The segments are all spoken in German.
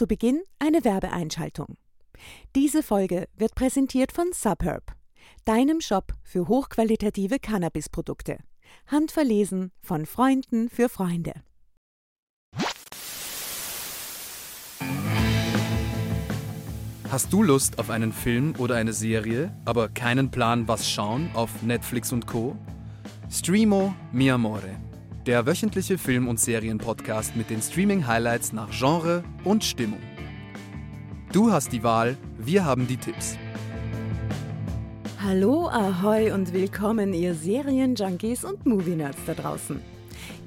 Zu Beginn eine Werbeeinschaltung. Diese Folge wird präsentiert von Subherb, deinem Shop für hochqualitative Cannabisprodukte. Handverlesen von Freunden für Freunde. Hast du Lust auf einen Film oder eine Serie, aber keinen Plan, was schauen auf Netflix und Co? Streamo Mi Amore, der wöchentliche Film- und Serienpodcast mit den Streaming-Highlights nach Genre und Stimmung. Du hast die Wahl, wir haben die Tipps. Hallo, ahoi und willkommen, ihr Serienjunkies und Movie-Nerds da draußen.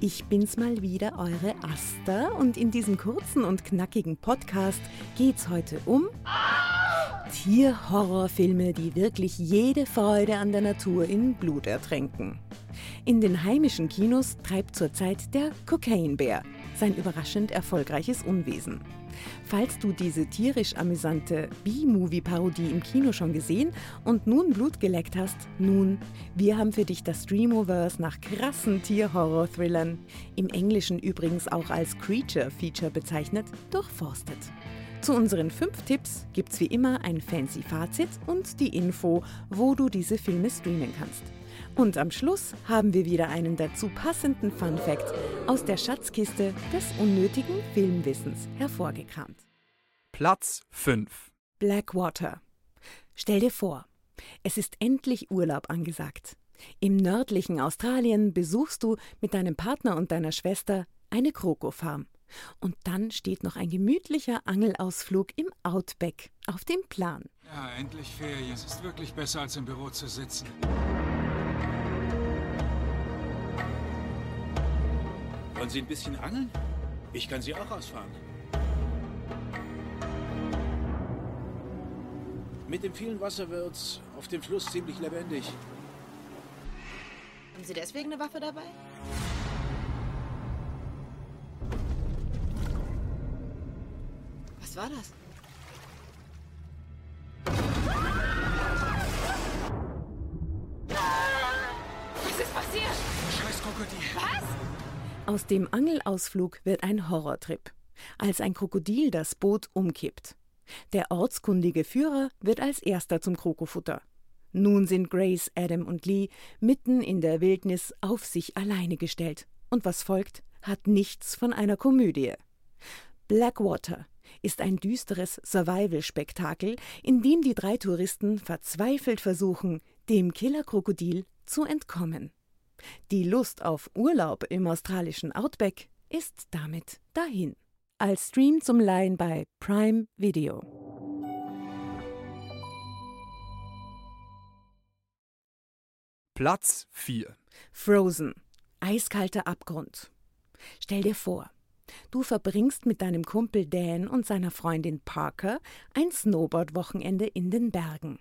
Ich bin's mal wieder, eure Asta, und in diesem kurzen und knackigen Podcast geht's heute um Tierhorrorfilme, die wirklich jede Freude an der Natur in Blut ertränken. In den heimischen Kinos treibt zurzeit der Cocaine Bear sein überraschend erfolgreiches Unwesen. Falls du diese tierisch amüsante B-Movie-Parodie im Kino schon gesehen und nun Blut geleckt hast, nun, wir haben für dich das Streamoverse nach krassen Tier-Horror-Thrillern, im Englischen übrigens auch als Creature-Feature bezeichnet, durchforstet. Zu unseren fünf Tipps gibt's wie immer ein fancy Fazit und die Info, wo du diese Filme streamen kannst. Und am Schluss haben wir wieder einen dazu passenden Fun Fact aus der Schatzkiste des unnötigen Filmwissens hervorgekramt. Platz 5 Blackwater. Stell dir vor, es ist endlich Urlaub angesagt. Im nördlichen Australien besuchst du mit deinem Partner und deiner Schwester eine Krokofarm. Und dann steht noch ein gemütlicher Angelausflug im Outback auf dem Plan. Ja, endlich Ferien. Es ist wirklich besser, als im Büro zu sitzen. Wollen Sie ein bisschen angeln? Ich kann Sie auch ausfahren. Mit dem vielen Wasser wird's auf dem Fluss ziemlich lebendig. Haben Sie deswegen eine Waffe dabei? Was war das? Aus dem Angelausflug wird ein Horrortrip, als ein Krokodil das Boot umkippt. Der ortskundige Führer wird als erster zum Krokofutter. Nun sind Grace, Adam und Lee mitten in der Wildnis auf sich alleine gestellt. Und was folgt, hat nichts von einer Komödie. Blackwater ist ein düsteres Survival-Spektakel, in dem die drei Touristen verzweifelt versuchen, dem Killerkrokodil zu entkommen. Die Lust auf Urlaub im australischen Outback ist damit dahin. Als Stream zum Leihen bei Prime Video. Platz 4 Frozen. Eiskalter Abgrund. Stell dir vor, du verbringst mit deinem Kumpel Dan und seiner Freundin Parker ein Snowboard-Wochenende in den Bergen.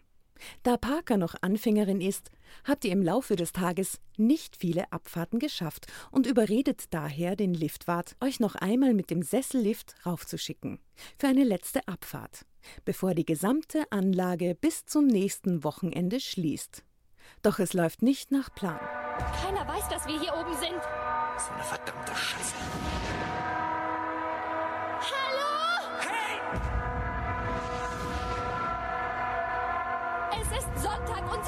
Da Parker noch Anfängerin ist, habt ihr im Laufe des Tages nicht viele Abfahrten geschafft und überredet daher den Liftwart, euch noch einmal mit dem Sessellift raufzuschicken. Für eine letzte Abfahrt, bevor die gesamte Anlage bis zum nächsten Wochenende schließt. Doch es läuft nicht nach Plan. Keiner weiß, dass wir hier oben sind. So eine verdammte Scheiße.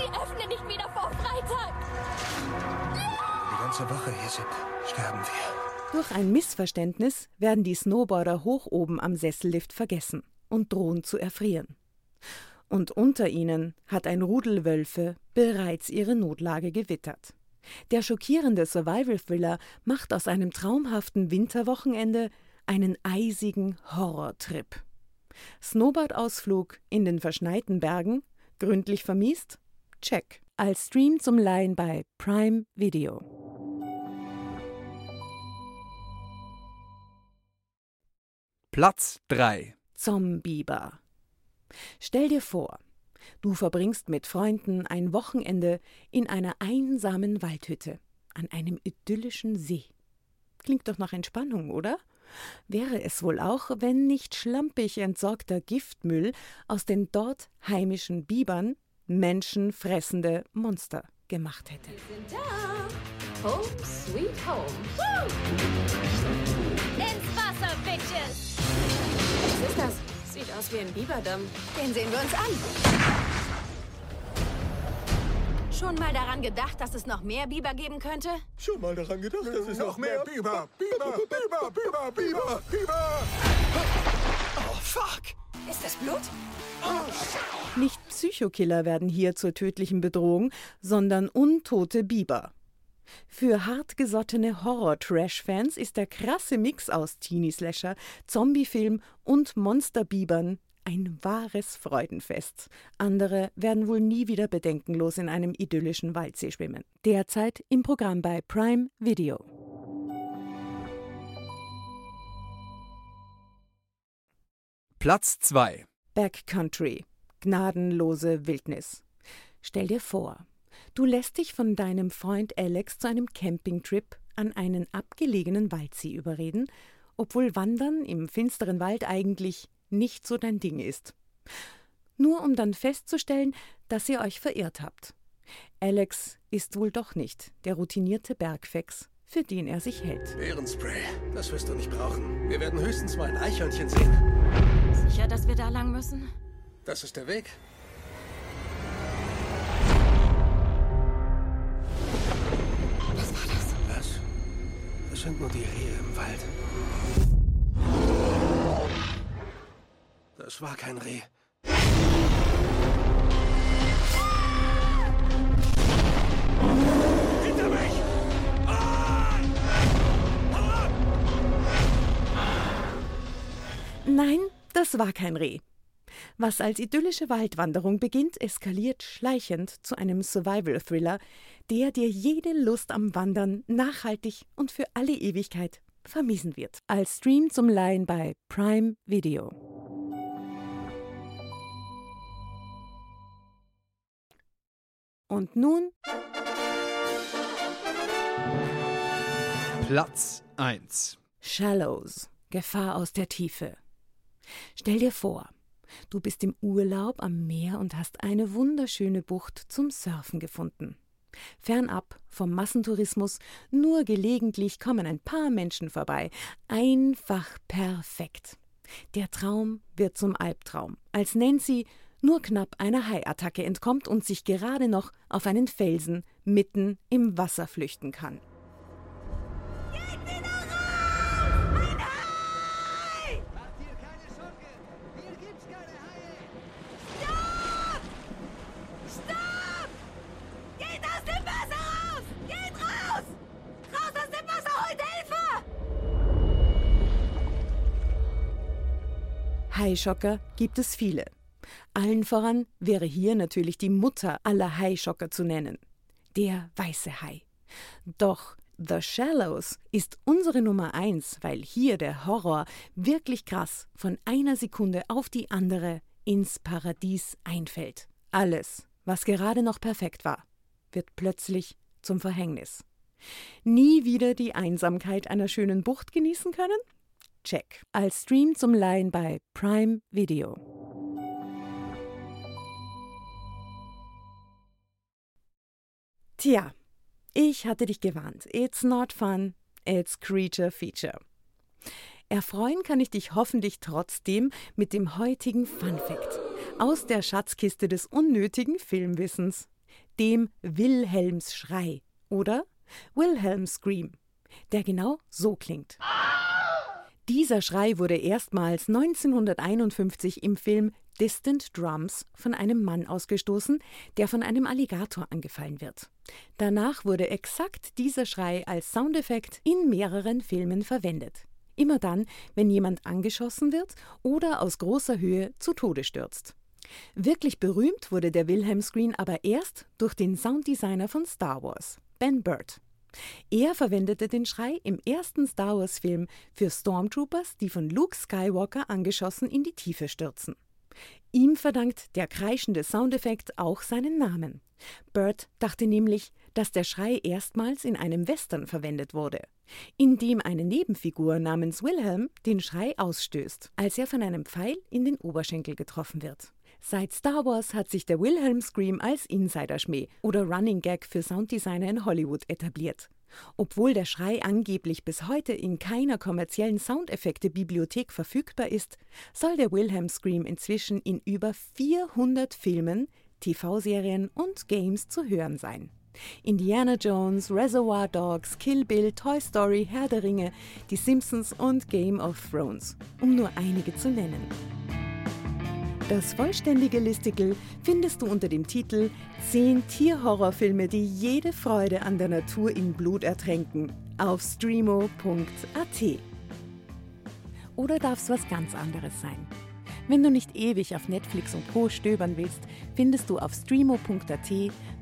Sie öffnen nicht wieder vor Freitag. Die ganze Woche hier sind, sterben wir. Durch ein Missverständnis werden die Snowboarder hoch oben am Sessellift vergessen und drohen zu erfrieren. Und unter ihnen hat ein Rudel Wölfe bereits ihre Notlage gewittert. Der schockierende Survival-Thriller macht aus einem traumhaften Winterwochenende einen eisigen Horrortrip. Snowboardausflug in den verschneiten Bergen, gründlich vermiest? Check. Als Stream zum Leihen bei Prime Video. Platz 3 Zombieber. Stell dir vor, du verbringst mit Freunden ein Wochenende in einer einsamen Waldhütte an einem idyllischen See. Klingt doch nach Entspannung, oder? Wäre es wohl auch, wenn nicht schlampig entsorgter Giftmüll aus den dort heimischen Bibern menschenfressende Monster gemacht hätte. sind da. Home sweet home. Woo! Ins Wasser, Bitches. Was ist aus wie ein Biberdamm. Den sehen wir uns an. Schon mal daran gedacht, dass es noch mehr Biber geben könnte? Schon mal daran gedacht, dass es Noch mehr Biber! Biber! Biber! Biber! Biber! Biber! Oh, fuck! Ist das Blut? Nicht Psychokiller werden hier zur tödlichen Bedrohung, sondern untote Biber. Für hartgesottene Horror-Trash-Fans ist der krasse Mix aus Teenie-Slasher, Zombie-Film und Monsterbibern ein wahres Freudenfest. Andere werden wohl nie wieder bedenkenlos in einem idyllischen Waldsee schwimmen. Derzeit im Programm bei Prime Video. Platz 2. Backcountry. Gnadenlose Wildnis. Stell dir vor, du lässt dich von deinem Freund Alex zu einem Campingtrip an einen abgelegenen Waldsee überreden, obwohl Wandern im finsteren Wald eigentlich nicht so dein Ding ist. Nur um dann festzustellen, dass ihr euch verirrt habt. Alex ist wohl doch nicht der routinierte Bergfex, für den er sich hält. Bärenspray, das wirst du nicht brauchen. Wir werden höchstens mal ein Eichhörnchen sehen. Sicher, dass wir da lang müssen? Das ist der Weg. Was war das? Was? Das sind nur die Rehe im Wald. Das war kein Reh. Hinter mich! Nein, das war kein Reh. Was als idyllische Waldwanderung beginnt, eskaliert schleichend zu einem Survival-Thriller, der dir jede Lust am Wandern nachhaltig und für alle Ewigkeit vermiesen wird. Als Stream zum Leihen bei Prime Video. Und nun Platz 1. Shallows, Gefahr aus der Tiefe. Stell dir vor, du bist im Urlaub am Meer und hast eine wunderschöne Bucht zum Surfen gefunden. Fernab vom Massentourismus, nur gelegentlich kommen ein paar Menschen vorbei. Einfach perfekt. Der Traum wird zum Albtraum, als Nancy nur knapp einer Haiattacke entkommt und sich gerade noch auf einen Felsen mitten im Wasser flüchten kann. Haischocker gibt es viele. Allen voran wäre hier natürlich die Mutter aller Haischocker zu nennen, der weiße Hai. Doch The Shallows ist unsere Nummer eins, weil hier der Horror wirklich krass von einer Sekunde auf die andere ins Paradies einfällt. Alles, was gerade noch perfekt war, wird plötzlich zum Verhängnis. Nie wieder die Einsamkeit einer schönen Bucht genießen können? Check. Als Stream zum Leihen bei Prime Video. Tja, ich hatte dich gewarnt. It's not fun, it's creature feature. Erfreuen kann ich dich hoffentlich trotzdem mit dem heutigen Fun Fact aus der Schatzkiste des unnötigen Filmwissens, dem Wilhelms Schrei oder Wilhelm Scream, der genau so klingt. Dieser Schrei wurde erstmals 1951 im Film Distant Drums von einem Mann ausgestoßen, der von einem Alligator angefallen wird. Danach wurde exakt dieser Schrei als Soundeffekt in mehreren Filmen verwendet. Immer dann, wenn jemand angeschossen wird oder aus großer Höhe zu Tode stürzt. Wirklich berühmt wurde der Wilhelm Screen aber erst durch den Sounddesigner von Star Wars, Ben Burtt. Er verwendete den Schrei im ersten Star Wars-Film für Stormtroopers, die von Luke Skywalker angeschossen in die Tiefe stürzen. Ihm verdankt der kreischende Soundeffekt auch seinen Namen. Burt dachte nämlich, dass der Schrei erstmals in einem Western verwendet wurde, in dem eine Nebenfigur namens Wilhelm den Schrei ausstößt, als er von einem Pfeil in den Oberschenkel getroffen wird. Seit Star Wars hat sich der Wilhelm Scream als Insiderschmäh oder Running Gag für Sounddesigner in Hollywood etabliert. Obwohl der Schrei angeblich bis heute in keiner kommerziellen Soundeffekte-Bibliothek verfügbar ist, soll der Wilhelm Scream inzwischen in über 400 Filmen, TV-Serien und Games zu hören sein. Indiana Jones, Reservoir Dogs, Kill Bill, Toy Story, Herr der Ringe, Die Simpsons und Game of Thrones, um nur einige zu nennen. Das vollständige Listicle findest du unter dem Titel 10 Tierhorrorfilme, die jede Freude an der Natur in Blut ertränken auf streamo.at. Oder darf es was ganz anderes sein? Wenn du nicht ewig auf Netflix und Co. stöbern willst, findest du auf streamo.at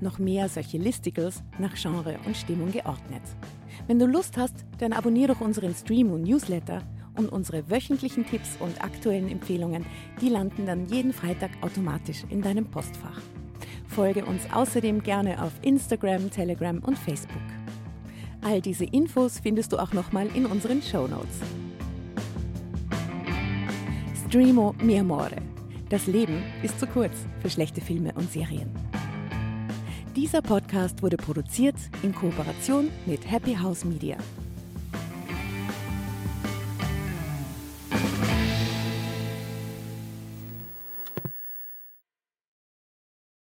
noch mehr solche Listicles nach Genre und Stimmung geordnet. Wenn du Lust hast, dann abonniere doch unseren Streamo Newsletter und unsere wöchentlichen Tipps und aktuellen Empfehlungen, die landen dann jeden Freitag automatisch in deinem Postfach. Folge uns außerdem gerne auf Instagram, Telegram und Facebook. All diese Infos findest du auch nochmal in unseren Show Notes. Streamo mi amore. Das Leben ist zu kurz für schlechte Filme und Serien. Dieser Podcast wurde produziert in Kooperation mit Happy House Media.